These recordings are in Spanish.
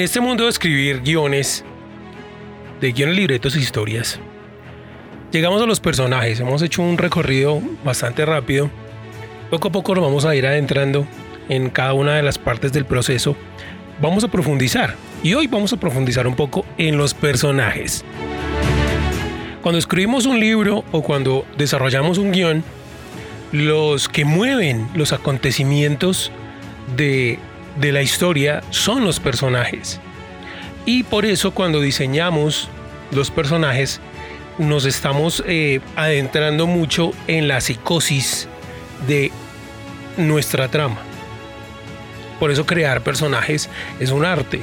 este mundo de escribir guiones, de guiones, libretos e historias, llegamos a los personajes. Hemos hecho un recorrido bastante rápido. Poco a poco nos vamos a ir adentrando en cada una de las partes del proceso. Vamos a profundizar. Y hoy vamos a profundizar un poco en los personajes. Cuando escribimos un libro o cuando desarrollamos un guion, los que mueven los acontecimientos de, la historia son los personajes. Y por eso cuando diseñamos los personajes, nos estamos eh, adentrando mucho en la psicosis de nuestra trama. Por eso crear personajes es un arte.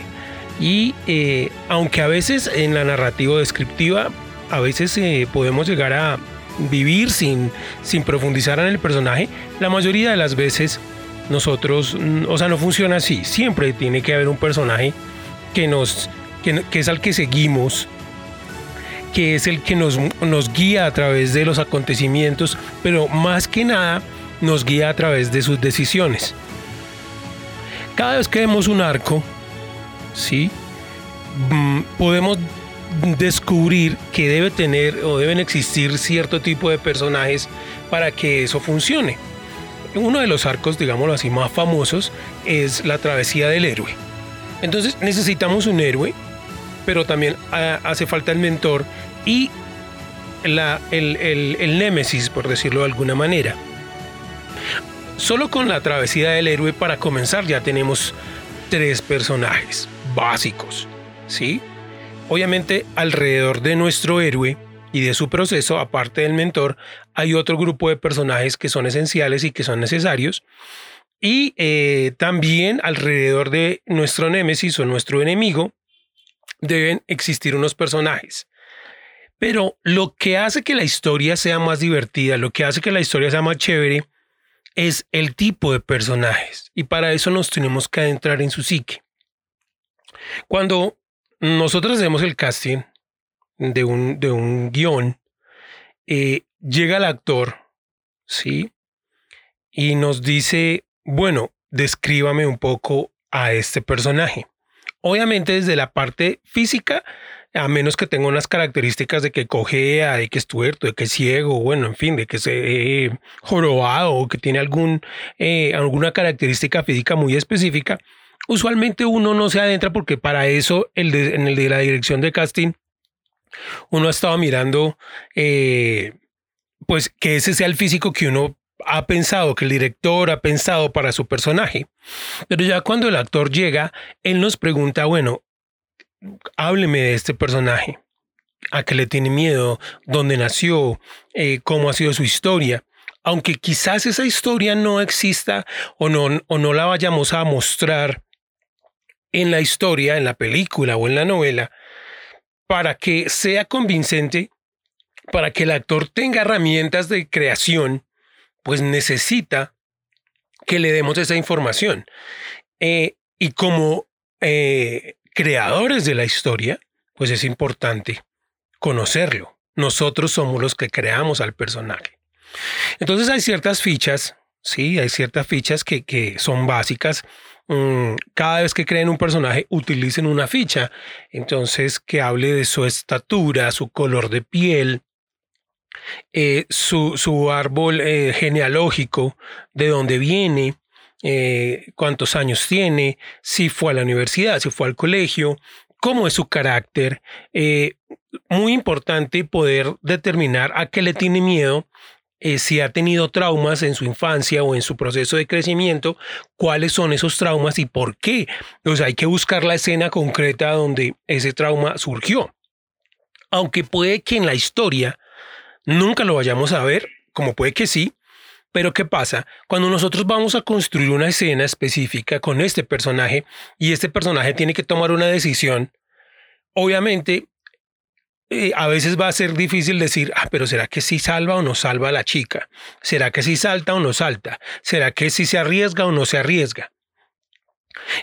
Y eh, aunque a veces en la narrativa descriptiva, a veces eh, podemos llegar a vivir sin, sin profundizar en el personaje, la mayoría de las veces nosotros, mm, o sea, no funciona así. Siempre tiene que haber un personaje que nos, que, es al que seguimos, que es el que nos, nos guía a través de los acontecimientos, pero más que nada nos guía a través de sus decisiones. Cada vez que vemos un arco, ¿sí? Mm, podemos descubrir que debe tener o deben existir cierto tipo de personajes para que eso funcione. Uno de los arcos, digámoslo así, más famosos es la travesía del héroe. Entonces necesitamos un héroe, pero también ah, hace falta el mentor y la, el, el, el némesis, por decirlo de alguna manera. Solo con la travesía del héroe para comenzar ya tenemos tres personajes básicos, ¿sí? Obviamente alrededor de nuestro héroe y de su proceso, aparte del mentor, hay otro grupo de personajes que son esenciales y que son necesarios. Y eh, también alrededor de nuestro némesis o nuestro enemigo deben existir unos personajes. Pero lo que hace que la historia sea más divertida, lo que hace que la historia sea más chévere, es el tipo de personajes. Y para eso nos tenemos que adentrar en su psique. Cuando nosotros hacemos el casting de un, de un guion, eh, llega el actor, ¿sí? Y nos dice, bueno, descríbame un poco a este personaje. Obviamente desde la parte física, a menos que tenga unas características de que cojea, de que es tuerto, de que es ciego, bueno, en fin, de que se eh, jorobado o que tiene algún, eh, alguna característica física muy específica, usualmente uno no se adentra porque para eso el en el de la dirección de casting uno ha estado mirando eh, pues que ese sea el físico que uno ha pensado, que el director ha pensado para su personaje. Pero ya cuando el actor llega, él nos pregunta, bueno, hábleme de este personaje, a qué le tiene miedo, dónde nació, eh, cómo ha sido su historia. Aunque quizás esa historia no exista o no, o no la vayamos a mostrar en la historia, en la película o en la novela, para que sea convincente, para que el actor tenga herramientas de creación, pues necesita que le demos esa información. Eh, y como eh, creadores de la historia, pues es importante conocerlo. Nosotros somos los que creamos al personaje. Entonces hay ciertas fichas, sí, hay ciertas fichas que, que son básicas Mm, cada vez que creen un personaje utilicen una ficha. Entonces, que hable de su estatura, su color de piel, eh, su, árbol eh, genealógico, de dónde viene, eh, cuántos años tiene, si fue a la universidad, si fue al colegio, cómo es su carácter. muy importante poder determinar a qué le tiene miedo eh, si ha tenido traumas en su infancia o en su proceso de crecimiento, cuáles son esos traumas y por qué. O hay que buscar la escena concreta donde ese trauma surgió. Aunque puede que en la historia nunca lo vayamos a ver, como puede que sí, pero ¿qué pasa? Cuando nosotros vamos a construir una escena específica con este personaje y este personaje tiene que tomar una decisión, obviamente a veces va a ser difícil decir, ah, pero ¿será que sí salva o no salva a la chica? ¿Será que sí salta o no salta? ¿Será que sí se arriesga o no se arriesga?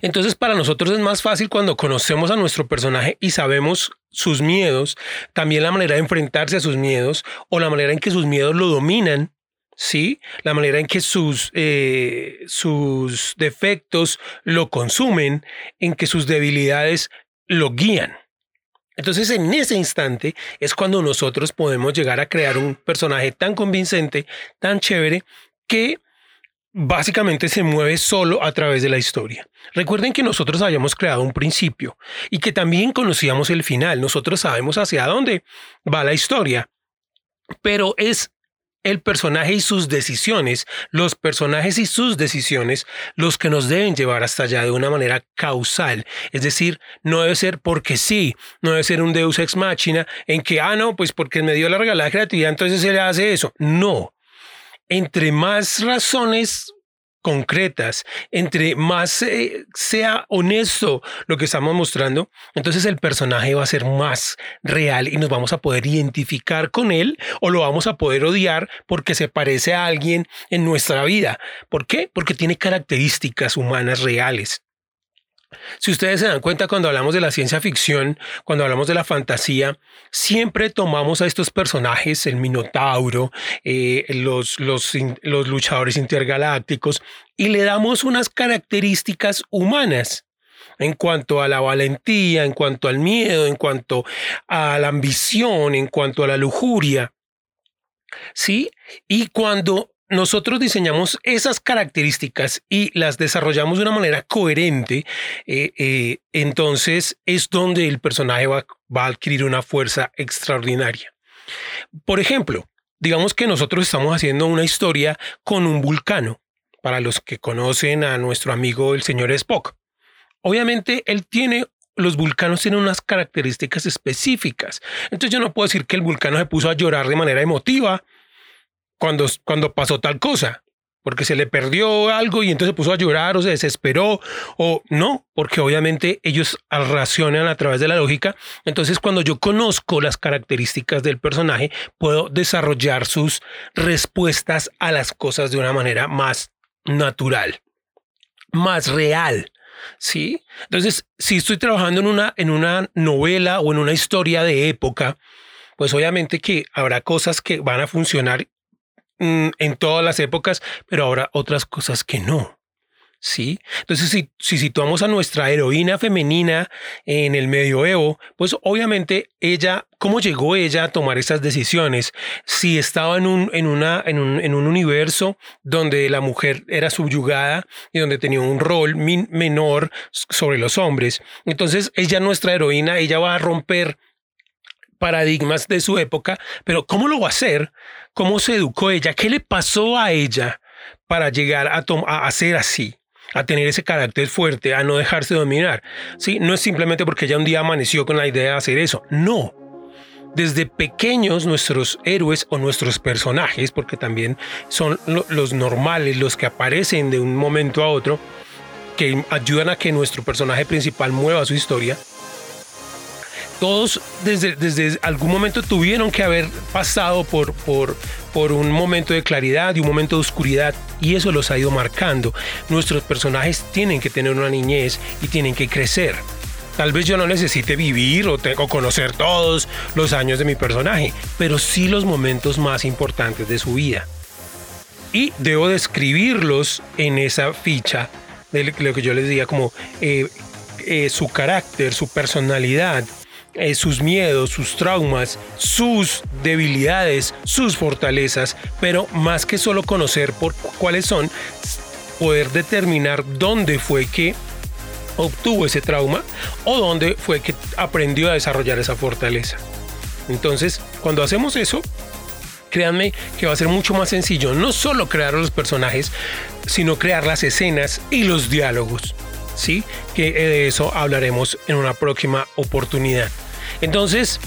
Entonces para nosotros es más fácil cuando conocemos a nuestro personaje y sabemos sus miedos, también la manera de enfrentarse a sus miedos o la manera en que sus miedos lo dominan, ¿sí? La manera en que sus, eh, sus defectos lo consumen, en que sus debilidades lo guían. Entonces en ese instante es cuando nosotros podemos llegar a crear un personaje tan convincente, tan chévere, que básicamente se mueve solo a través de la historia. Recuerden que nosotros habíamos creado un principio y que también conocíamos el final. Nosotros sabemos hacia dónde va la historia, pero es el personaje y sus decisiones, los personajes y sus decisiones, los que nos deben llevar hasta allá de una manera causal. Es decir, no debe ser porque sí, no debe ser un deus ex machina en que, ah, no, pues porque me dio la regalada creatividad, entonces se le hace eso. No. Entre más razones concretas, entre más sea honesto lo que estamos mostrando, entonces el personaje va a ser más real y nos vamos a poder identificar con él o lo vamos a poder odiar porque se parece a alguien en nuestra vida. ¿Por qué? Porque tiene características humanas reales. Si ustedes se dan cuenta cuando hablamos de la ciencia ficción, cuando hablamos de la fantasía, siempre tomamos a estos personajes, el Minotauro, eh, los, los, los luchadores intergalácticos, y le damos unas características humanas en cuanto a la valentía, en cuanto al miedo, en cuanto a la ambición, en cuanto a la lujuria. ¿Sí? Y cuando nosotros diseñamos esas características y las desarrollamos de una manera coherente, eh, eh, entonces es donde el personaje va, va a adquirir una fuerza extraordinaria. Por ejemplo, digamos que nosotros estamos haciendo una historia con un vulcano, para los que conocen a nuestro amigo el señor Spock. Obviamente él tiene los vulcanos tienen unas características específicas. Entonces yo no puedo decir que el vulcano se puso a llorar de manera emotiva cuando, cuando pasó tal cosa, porque se le perdió algo y entonces se puso a llorar o se desesperó o no, porque obviamente ellos racionan a través de la lógica. Entonces cuando yo conozco las características del personaje, puedo desarrollar sus respuestas a las cosas de una manera más natural, más real. ¿Sí? Entonces, si estoy trabajando en una, en una novela o en una historia de época, pues obviamente que habrá cosas que van a funcionar Mm, en todas las épocas, pero ahora otras cosas que no. ¿Sí? Entonces, si, si, situamos a nuestra heroína femenina en el medioevo, pues obviamente ella, ¿cómo llegó ella a tomar esas decisiones? Si estaba en un, en, una, en, un, en un universo donde la mujer era subyugada y donde tenía un rol menor sobre los hombres. Entonces, ella, nuestra heroína, ella va a romper paradigmas de su época, pero ¿cómo lo va a hacer? ¿Cómo se educó ella? ¿Qué le pasó a ella para llegar a, a, así? a tener ese carácter fuerte, a no dejarse dominar. ¿Sí? No es simplemente porque ella un día amaneció con la idea de hacer eso. No. Desde pequeños nuestros héroes o nuestros personajes, porque también son los normales, los que aparecen de un momento a otro, que ayudan a que nuestro personaje principal mueva su historia, todos desde, desde algún momento tuvieron que haber pasado por, por, por un momento de claridad y un momento de oscuridad y eso los ha ido marcando. Nuestros personajes tienen que tener una niñez y tienen que crecer. Tal vez yo no necesite vivir o, tengo, conocer todos los años de mi personaje, pero sí los momentos más importantes de su vida. Y debo describirlos en esa ficha de lo que yo les diga como eh, eh, su carácter, su personalidad, eh, sus miedos, sus traumas, sus debilidades, sus fortalezas, pero más que solo conocer por cuáles son, poder determinar dónde fue que obtuvo ese trauma o dónde fue que aprendió a desarrollar esa fortaleza. Entonces, cuando hacemos eso, créanme que va a ser mucho más sencillo no solo crear los personajes, sino crear las escenas y los diálogos. ¿Sí? Que de eso hablaremos en una próxima oportunidad. Entonces,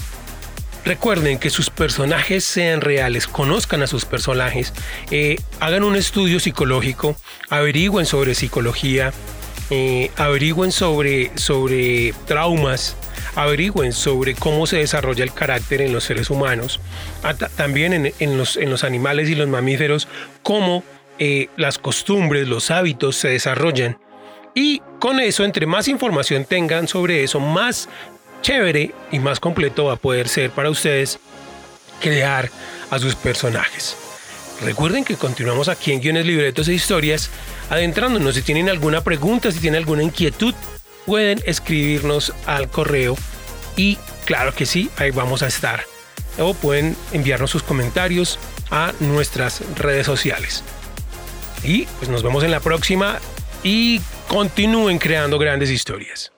recuerden que sus personajes sean reales, conozcan a sus personajes, eh, hagan un estudio psicológico, averigüen sobre psicología, eh, averigüen sobre, sobre traumas, averigüen sobre cómo se desarrolla el carácter en los seres humanos, también en, los, en, los, animales y los mamíferos, cómo eh, las costumbres, los hábitos se desarrollan. Y con eso, entre más información tengan sobre eso, más chévere y más completo va a poder ser para ustedes crear a sus personajes. Recuerden que continuamos aquí en Guiones Libretos e Historias, adentrándonos. Si tienen alguna pregunta, si tienen alguna inquietud, pueden escribirnos al correo y claro que sí, ahí vamos a estar. O pueden enviarnos sus comentarios a nuestras redes sociales. Y pues nos vemos en la próxima y continúen creando grandes historias.